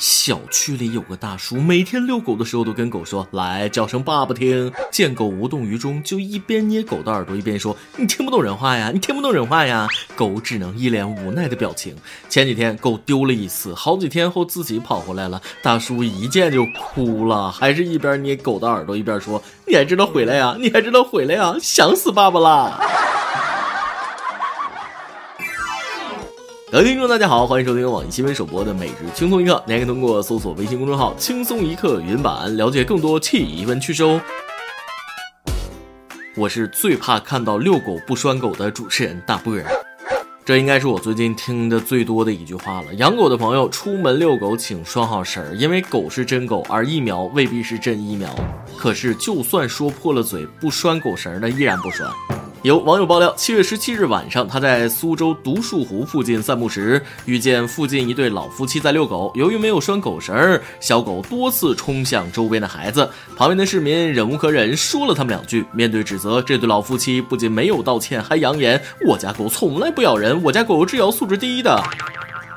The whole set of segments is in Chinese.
小区里有个大叔，每天遛狗的时候都跟狗说：“来叫声爸爸听。”见狗无动于衷，就一边捏狗的耳朵，一边说：“你听不懂人话呀，你听不懂人话呀。”狗只能一脸无奈的表情。前几天狗丢了一次，好几天后自己跑回来了，大叔一见就哭了，还是一边捏狗的耳朵，一边说：“你还知道回来呀？你还知道回来呀？想死爸爸啦！”各位听众，大家好，欢迎收听网易新闻首播的每日轻松一刻。您可以通过搜索微信公众号“轻松一刻”云版了解更多气温趣事哦。我是最怕看到遛狗不拴狗的主持人大波儿，这应该是我最近听的最多的一句话了。养狗的朋友出门遛狗请拴好绳儿，因为狗是真狗，而疫苗未必是真疫苗。可是就算说破了嘴不拴狗绳的，依然不拴。有网友爆料，七月十七日晚上，他在苏州独墅湖附近散步时，遇见附近一对老夫妻在遛狗。由于没有拴狗绳，小狗多次冲向周边的孩子。旁边的市民忍无可忍，说了他们两句。面对指责，这对老夫妻不仅没有道歉，还扬言：“我家狗从来不咬人，我家狗只咬素质低的。”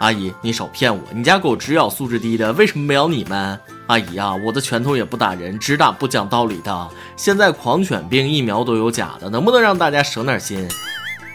阿姨，你少骗我！你家狗只咬素质低的，为什么没咬你们？阿姨啊，我的拳头也不打人，只打不讲道理的。现在狂犬病疫苗都有假的，能不能让大家省点心？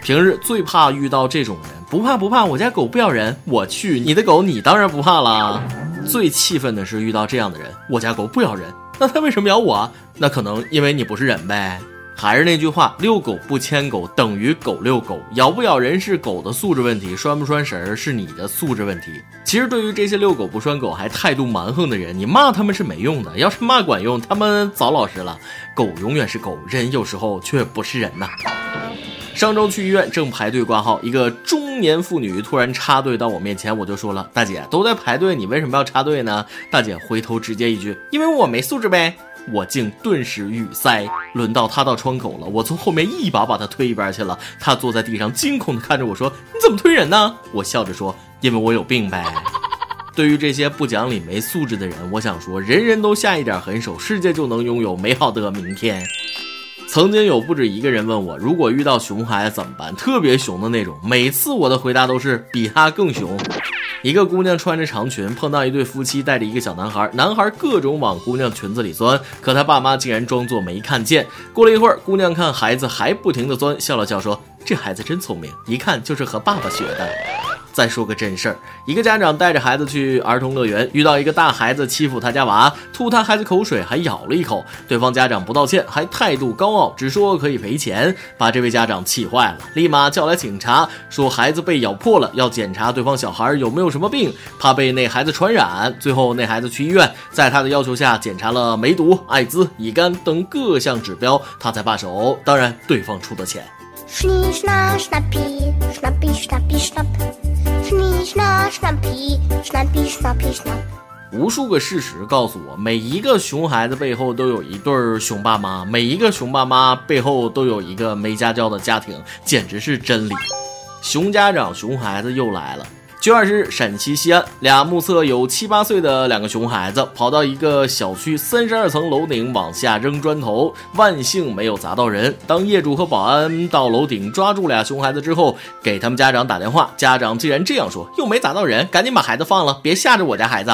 平日最怕遇到这种人，不怕不怕，我家狗不咬人。我去，你的狗你当然不怕了。最气愤的是遇到这样的人，我家狗不咬人，那它为什么咬我？那可能因为你不是人呗。还是那句话，遛狗不牵狗等于狗遛狗，咬不咬人是狗的素质问题，拴不拴绳是你的素质问题。其实对于这些遛狗不拴狗还态度蛮横的人，你骂他们是没用的，要是骂管用，他们早老实了。狗永远是狗，人有时候却不是人呐。上周去医院正排队挂号，一个中年妇女突然插队到我面前，我就说了：“大姐都在排队，你为什么要插队呢？”大姐回头直接一句：“因为我没素质呗。”我竟顿时语塞。轮到她到窗口了，我从后面一把把她推一边去了。她坐在地上，惊恐地看着我说：“你怎么推人呢？”我笑着说：“因为我有病呗。”对于这些不讲理、没素质的人，我想说，人人都下一点狠手，世界就能拥有美好的明天。曾经有不止一个人问我，如果遇到熊孩子怎么办？特别熊的那种。每次我的回答都是比他更熊。一个姑娘穿着长裙，碰到一对夫妻带着一个小男孩，男孩各种往姑娘裙子里钻，可他爸妈竟然装作没看见。过了一会儿，姑娘看孩子还不停地钻，笑了笑说：“这孩子真聪明，一看就是和爸爸学的。”再说个真事儿，一个家长带着孩子去儿童乐园，遇到一个大孩子欺负他家娃，吐他孩子口水，还咬了一口。对方家长不道歉，还态度高傲，只说可以赔钱，把这位家长气坏了，立马叫来警察，说孩子被咬破了，要检查对方小孩有没有什么病，怕被那孩子传染。最后那孩子去医院，在他的要求下检查了梅毒、艾滋、乙肝等各项指标，他才罢手。当然，对方出的钱。无数个事实告诉我，每一个熊孩子背后都有一对熊爸妈，每一个熊爸妈背后都有一个没家教的家庭，简直是真理。熊家长、熊孩子又来了。九月二十日，陕西西安，俩目测有七八岁的两个熊孩子跑到一个小区三十二层楼顶往下扔砖头，万幸没有砸到人。当业主和保安到楼顶抓住俩熊孩子之后，给他们家长打电话，家长竟然这样说：“又没砸到人，赶紧把孩子放了，别吓着我家孩子。”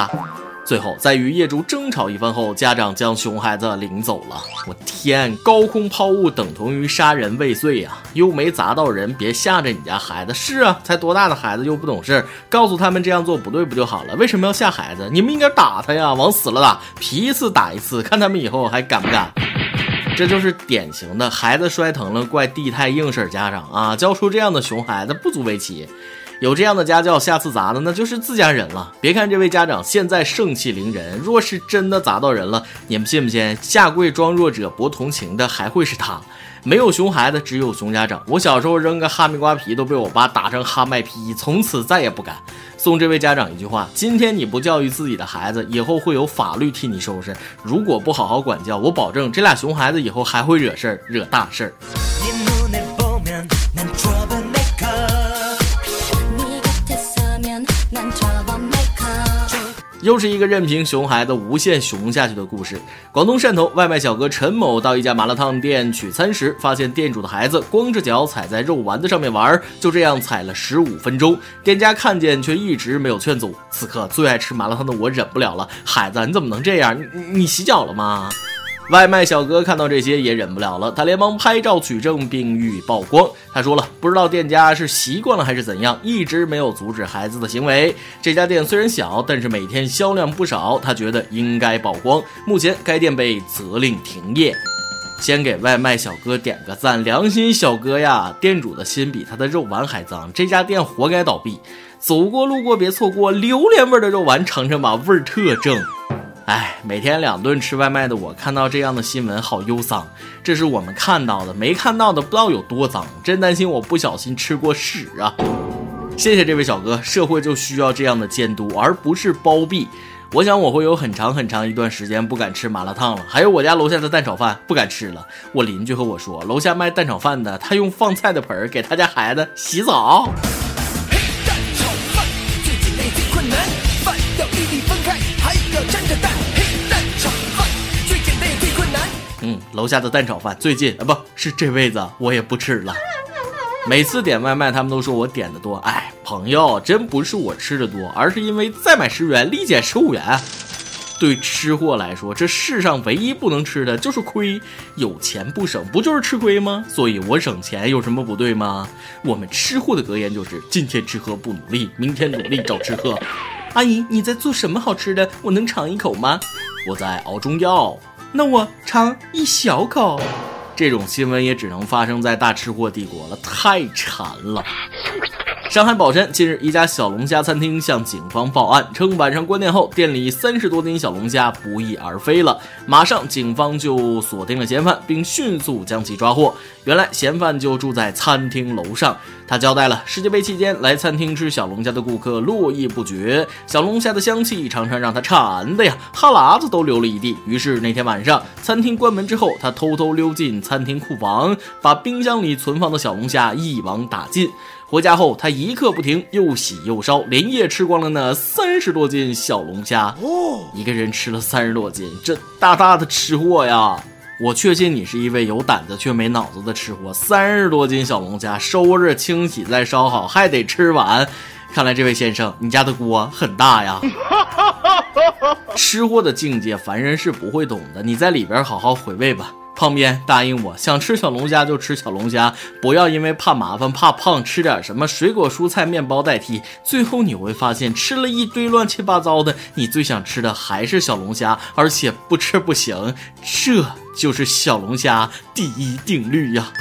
最后，在与业主争吵一番后，家长将熊孩子领走了。我天，高空抛物等同于杀人未遂呀！又没砸到人，别吓着你家孩子。是啊，才多大的孩子又不懂事，告诉他们这样做不对不就好了？为什么要吓孩子？你们应该打他呀，往死了打，皮一次打一次，看他们以后还敢不敢。这就是典型的孩子摔疼了怪地太硬事家长啊！教出这样的熊孩子不足为奇。有这样的家教，下次砸的那就是自家人了。别看这位家长现在盛气凌人，若是真的砸到人了，你们信不信？下跪装弱者博同情的还会是他。没有熊孩子，只有熊家长。我小时候扔个哈密瓜皮都被我爸打成哈麦皮，从此再也不敢。送这位家长一句话：今天你不教育自己的孩子，以后会有法律替你收拾。如果不好好管教，我保证这俩熊孩子以后还会惹事儿，惹大事儿。又是一个任凭熊孩子无限熊下去的故事。广东汕头外卖小哥陈某到一家麻辣烫店取餐时，发现店主的孩子光着脚踩在肉丸子上面玩，就这样踩了十五分钟。店家看见却一直没有劝阻。此刻最爱吃麻辣烫的我忍不了了，孩子你怎么能这样？你你洗脚了吗？外卖小哥看到这些也忍不了了，他连忙拍照取证并予以曝光。他说了，不知道店家是习惯了还是怎样，一直没有阻止孩子的行为。这家店虽然小，但是每天销量不少，他觉得应该曝光。目前该店被责令停业。先给外卖小哥点个赞，良心小哥呀！店主的心比他的肉丸还脏，这家店活该倒闭。走过路过别错过，榴莲味的肉丸尝尝吧，味儿特正。哎，每天两顿吃外卖的我，看到这样的新闻好忧伤。这是我们看到的，没看到的不知道有多脏，真担心我不小心吃过屎啊！谢谢这位小哥，社会就需要这样的监督，而不是包庇。我想我会有很长很长一段时间不敢吃麻辣烫了，还有我家楼下的蛋炒饭不敢吃了。我邻居和我说，楼下卖蛋炒饭的，他用放菜的盆儿给他家孩子洗澡。嘿蛋炒饭最近困难，楼下的蛋炒饭最近啊，不是这辈子我也不吃了。每次点外卖，他们都说我点的多。哎，朋友，真不是我吃的多，而是因为再买十元立减十五元。对吃货来说，这世上唯一不能吃的就是亏。有钱不省，不就是吃亏吗？所以我省钱有什么不对吗？我们吃货的格言就是：今天吃喝不努力，明天努力找吃喝。阿姨，你在做什么好吃的？我能尝一口吗？我在熬中药。那我尝一小口，这种新闻也只能发生在大吃货帝国了，太馋了。上海宝山近日，一家小龙虾餐厅向警方报案，称晚上关店后，店里三十多斤小龙虾不翼而飞了。马上，警方就锁定了嫌犯，并迅速将其抓获。原来，嫌犯就住在餐厅楼上。他交代了，世界杯期间来餐厅吃小龙虾的顾客络绎不绝，小龙虾的香气常常让他馋的呀，哈喇子都流了一地。于是那天晚上，餐厅关门之后，他偷偷溜进餐厅库房，把冰箱里存放的小龙虾一网打尽。回家后，他一刻不停，又洗又烧，连夜吃光了那三十多斤小龙虾。哦，一个人吃了三十多斤，这大大的吃货呀！我确信你是一位有胆子却没脑子的吃货。三十多斤小龙虾，收着清洗再烧好，还得吃完。看来这位先生，你家的锅很大呀！吃货的境界，凡人是不会懂的。你在里边好好回味吧。胖边答应我，想吃小龙虾就吃小龙虾，不要因为怕麻烦怕胖吃点什么水果蔬菜面包代替。最后你会发现吃了一堆乱七八糟的，你最想吃的还是小龙虾，而且不吃不行。这就是小龙虾第一定律呀。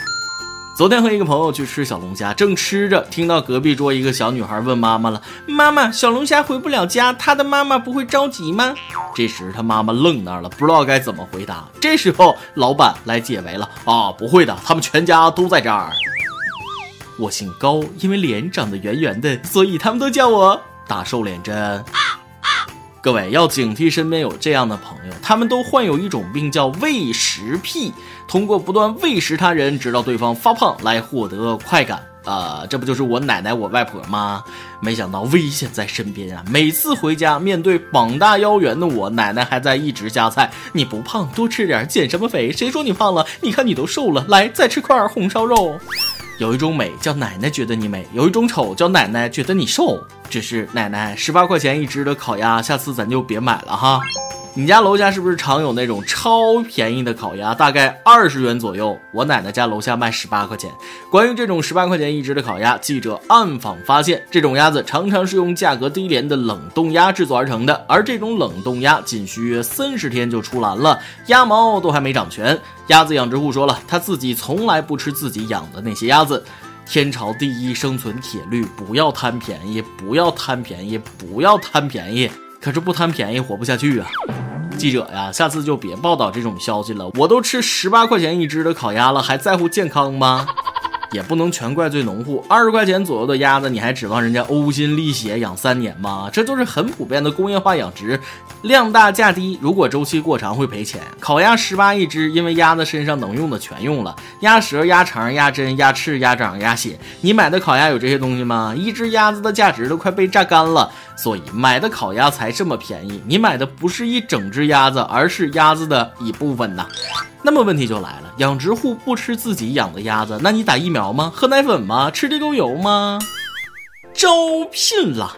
昨天和一个朋友去吃小龙虾，正吃着，听到隔壁桌一个小女孩问妈妈了：“妈妈，小龙虾回不了家，他的妈妈不会着急吗？”这时他妈妈愣那儿了，不知道该怎么回答。这时候老板来解围了：“啊，不会的，他们全家都在这儿。我姓高，因为脸长得圆圆的，所以他们都叫我打瘦脸针。”各位要警惕身边有这样的朋友，他们都患有一种病叫喂食癖，通过不断喂食他人，直到对方发胖来获得快感。啊，这不就是我奶奶、我外婆吗？没想到危险在身边啊！每次回家，面对膀大腰圆的我，奶奶还在一直夹菜。你不胖，多吃点，减什么肥？谁说你胖了？你看你都瘦了，来再吃块红烧肉。有一种美叫奶奶觉得你美，有一种丑叫奶奶觉得你瘦。这是奶奶十八块钱一只的烤鸭，下次咱就别买了哈。你家楼下是不是常有那种超便宜的烤鸭，大概二十元左右？我奶奶家楼下卖十八块钱。关于这种十八块钱一只的烤鸭，记者暗访发现，这种鸭子常常是用价格低廉的冷冻鸭制作而成的，而这种冷冻鸭仅需约三十天就出栏了，鸭毛都还没长全。鸭子养殖户说了，他自己从来不吃自己养的那些鸭子。天朝第一生存铁律：不要贪便宜，不要贪便宜，不要贪便宜。可是不贪便宜活不下去啊！记者呀，下次就别报道这种消息了。我都吃十八块钱一只的烤鸭了，还在乎健康吗？也不能全怪罪农户。二十块钱左右的鸭子，你还指望人家呕心沥血养三年吗？这就是很普遍的工业化养殖，量大价低，如果周期过长会赔钱。烤鸭十八一只，因为鸭子身上能用的全用了，鸭舌、鸭肠、鸭胗、鸭翅、鸭掌、鸭血。你买的烤鸭有这些东西吗？一只鸭子的价值都快被榨干了，所以买的烤鸭才这么便宜。你买的不是一整只鸭子，而是鸭子的一部分呐。那么问题就来了，养殖户不吃自己养的鸭子，那你打疫苗吗？喝奶粉吗？吃地沟油吗？招聘了。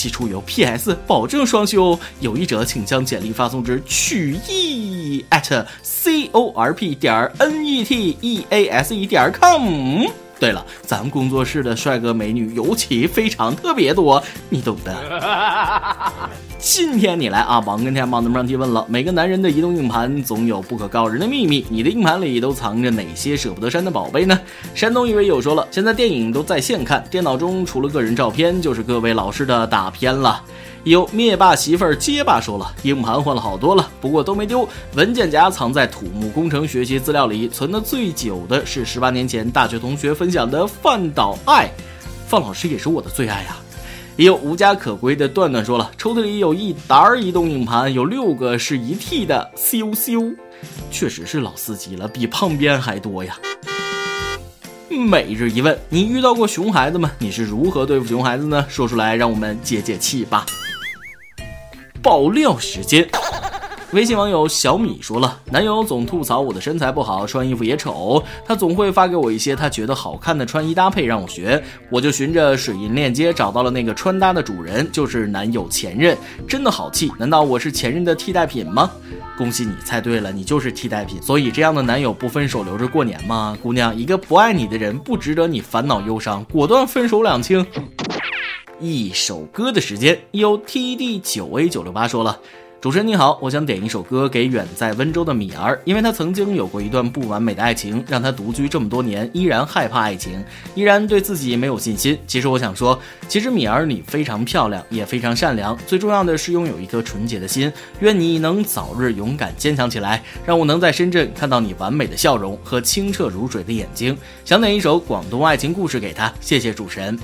期出游，P.S. 保证双休。有意者请将简历发送至曲艺 at c o r p 点 n e t e a s e 点 com。对了，咱们工作室的帅哥美女尤其非常特别多，你懂的。今天你来啊，王跟天帮咱们上提问了。每个男人的移动硬盘总有不可告人的秘密，你的硬盘里都藏着哪些舍不得删的宝贝呢？山东一位友说了，现在电影都在线看，电脑中除了个人照片，就是各位老师的大片了。有灭霸媳妇儿结巴说了，硬盘换了好多了，不过都没丢，文件夹藏在土木工程学习资料里，存的最久的是十八年前大学同学分享的范岛爱，范老师也是我的最爱呀。也有无家可归的段段说了，抽屉里有一沓移动硬盘，有六个是一 T 的，羞羞，确实是老司机了，比胖边还多呀。每日一问，你遇到过熊孩子吗？你是如何对付熊孩子呢？说出来让我们解解气吧。爆料时间，微信网友小米说了，男友总吐槽我的身材不好，穿衣服也丑，他总会发给我一些他觉得好看的穿衣搭配让我学，我就循着水印链接找到了那个穿搭的主人，就是男友前任，真的好气，难道我是前任的替代品吗？恭喜你猜对了，你就是替代品，所以这样的男友不分手留着过年吗？姑娘，一个不爱你的人不值得你烦恼忧伤，果断分手两清。一首歌的时间，有 TD 九 A 九六八说了。主持人你好，我想点一首歌给远在温州的米儿，因为他曾经有过一段不完美的爱情，让他独居这么多年，依然害怕爱情，依然对自己没有信心。其实我想说，其实米儿你非常漂亮，也非常善良，最重要的是拥有一颗纯洁的心。愿你能早日勇敢坚强起来，让我能在深圳看到你完美的笑容和清澈如水的眼睛。想点一首广东爱情故事给他，谢谢主持人。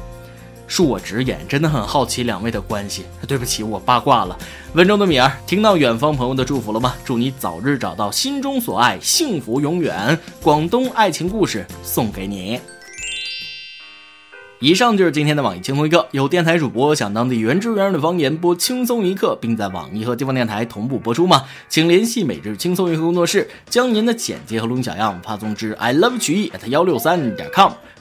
恕我直言，真的很好奇两位的关系。对不起，我八卦了。温州的米儿，听到远方朋友的祝福了吗？祝你早日找到心中所爱，幸福永远。广东爱情故事送给你。以上就是今天的网易轻松一刻。有电台主播想当地原汁原味的方言播轻松一刻，并在网易和地方电台同步播出吗？请联系每日轻松一刻工作室，将您的简介和录音小样发送至 i love 曲艺 at 幺六三点 com。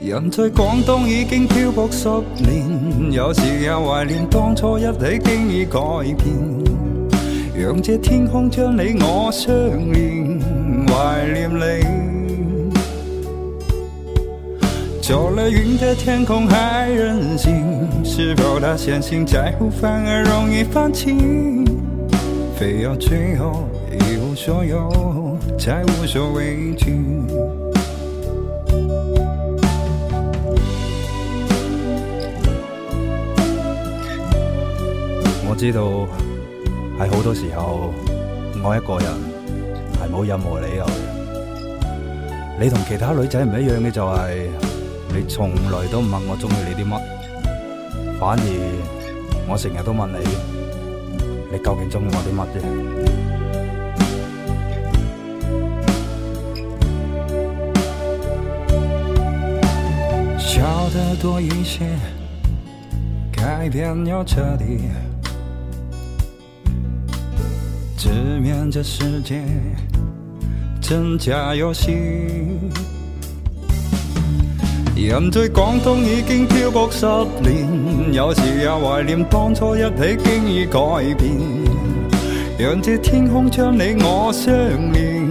人在广东已经漂泊十年，有时也怀念当初一起经已改变。让这天空将你我相连，怀念你。走了云的天空还任性，是否他相信在乎反而容易放弃？非要最后一无所有，才无所畏惧。知道喺好多时候，爱一个人系冇任何理由。你同其他女仔唔一样嘅就系，你从来都唔问我中意你啲乜，反而我成日都问你，你究竟中意我啲乜嘅？笑得多一些。改变要彻底，直面这世界真假游戏。人在广东已经漂泊十年，有时也怀念当初一起经已改变。让这天空将你我相连，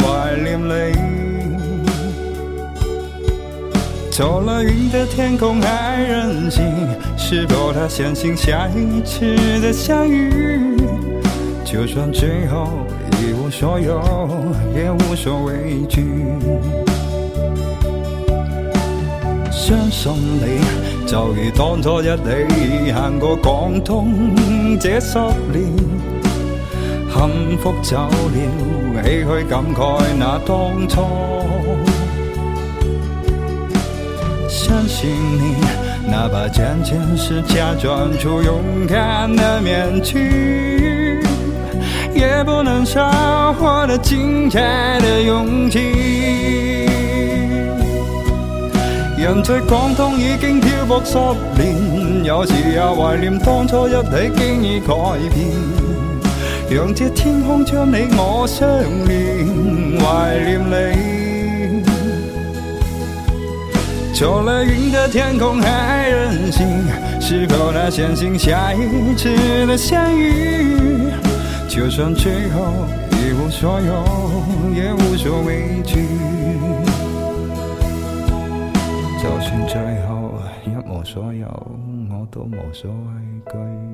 怀念你。走了云的天空还任性，是否他相信下一次的相遇？就算最后一无所有，也无所畏惧。相信你，就如当初一起行过广东这十年，幸福走了，唏嘘感慨那当初。相信你，哪怕渐渐是假装出勇敢的面具，也不能少获得精彩的勇气。人在广东已经漂泊十年，有时也怀念当初一起经已改变。让这天空将你我相连，怀念你。走了云的天空还任性，是否能相信下一次的相遇？就算最后一无所有，也无所畏惧。就算最后一无所有，我都无所畏惧。